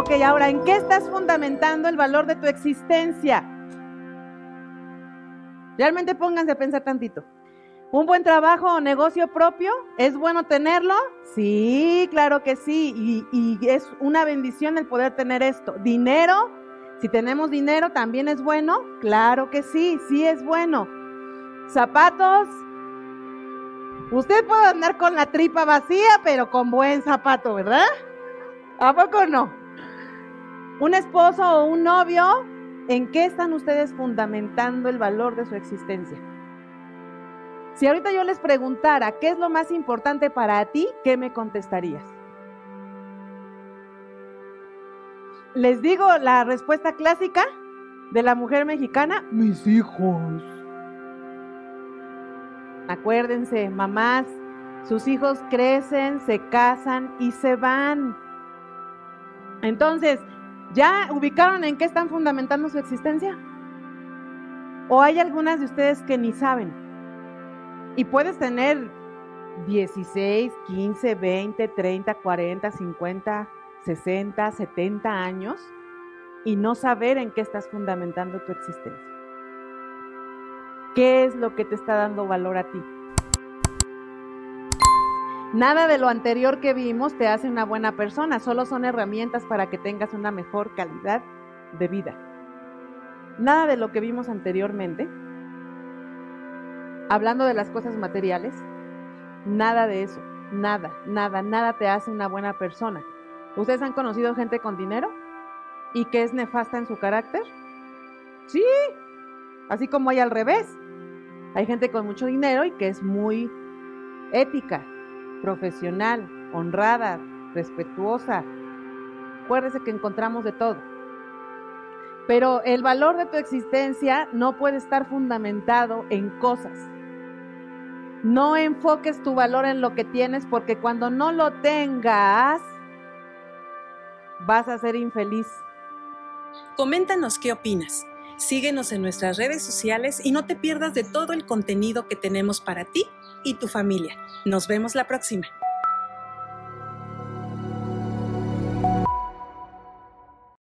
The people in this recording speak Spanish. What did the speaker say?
Ok, ahora, ¿en qué estás fundamentando el valor de tu existencia? Realmente pónganse a pensar tantito. ¿Un buen trabajo o negocio propio? ¿Es bueno tenerlo? Sí, claro que sí. Y, y, es una bendición el poder tener esto. ¿Dinero? Si tenemos dinero, ¿también es bueno? Claro que sí, sí es bueno. ¿Zapatos? Usted puede andar con la tripa vacía, pero con buen zapato, ¿verdad? ¿A poco no? Un esposo o un novio, ¿en qué están ustedes fundamentando el valor de su existencia? Si ahorita yo les preguntara qué es lo más importante para ti, ¿qué me contestarías? Les digo la respuesta clásica de la mujer mexicana, mis hijos. Acuérdense, mamás, sus hijos crecen, se casan y se van. Entonces, ¿ya ubicaron en qué están fundamentando su existencia? ¿O hay algunas de ustedes que ni saben? Y puedes tener 16, 15, 20, 30, 40, 50, 60, 70 años y no saber en qué estás fundamentando tu existencia. ¿Qué es lo que te está dando valor a ti? Nada de lo anterior que vimos te hace una buena persona, solo son herramientas para que tengas una mejor calidad de vida. Nada de lo que vimos anteriormente, hablando de las cosas materiales, nada de eso, nada, nada, nada te hace una buena persona. ¿Ustedes han conocido gente con dinero y que es nefasta en su carácter? Sí, así como hay al revés. Hay gente con mucho dinero y que es muy ética, profesional, honrada, respetuosa. Acuérdese que encontramos de todo. Pero el valor de tu existencia no puede estar fundamentado en cosas. No enfoques tu valor en lo que tienes porque cuando no lo tengas, vas a ser infeliz. Coméntanos qué opinas. Síguenos en nuestras redes sociales y no te pierdas de todo el contenido que tenemos para ti y tu familia. Nos vemos la próxima.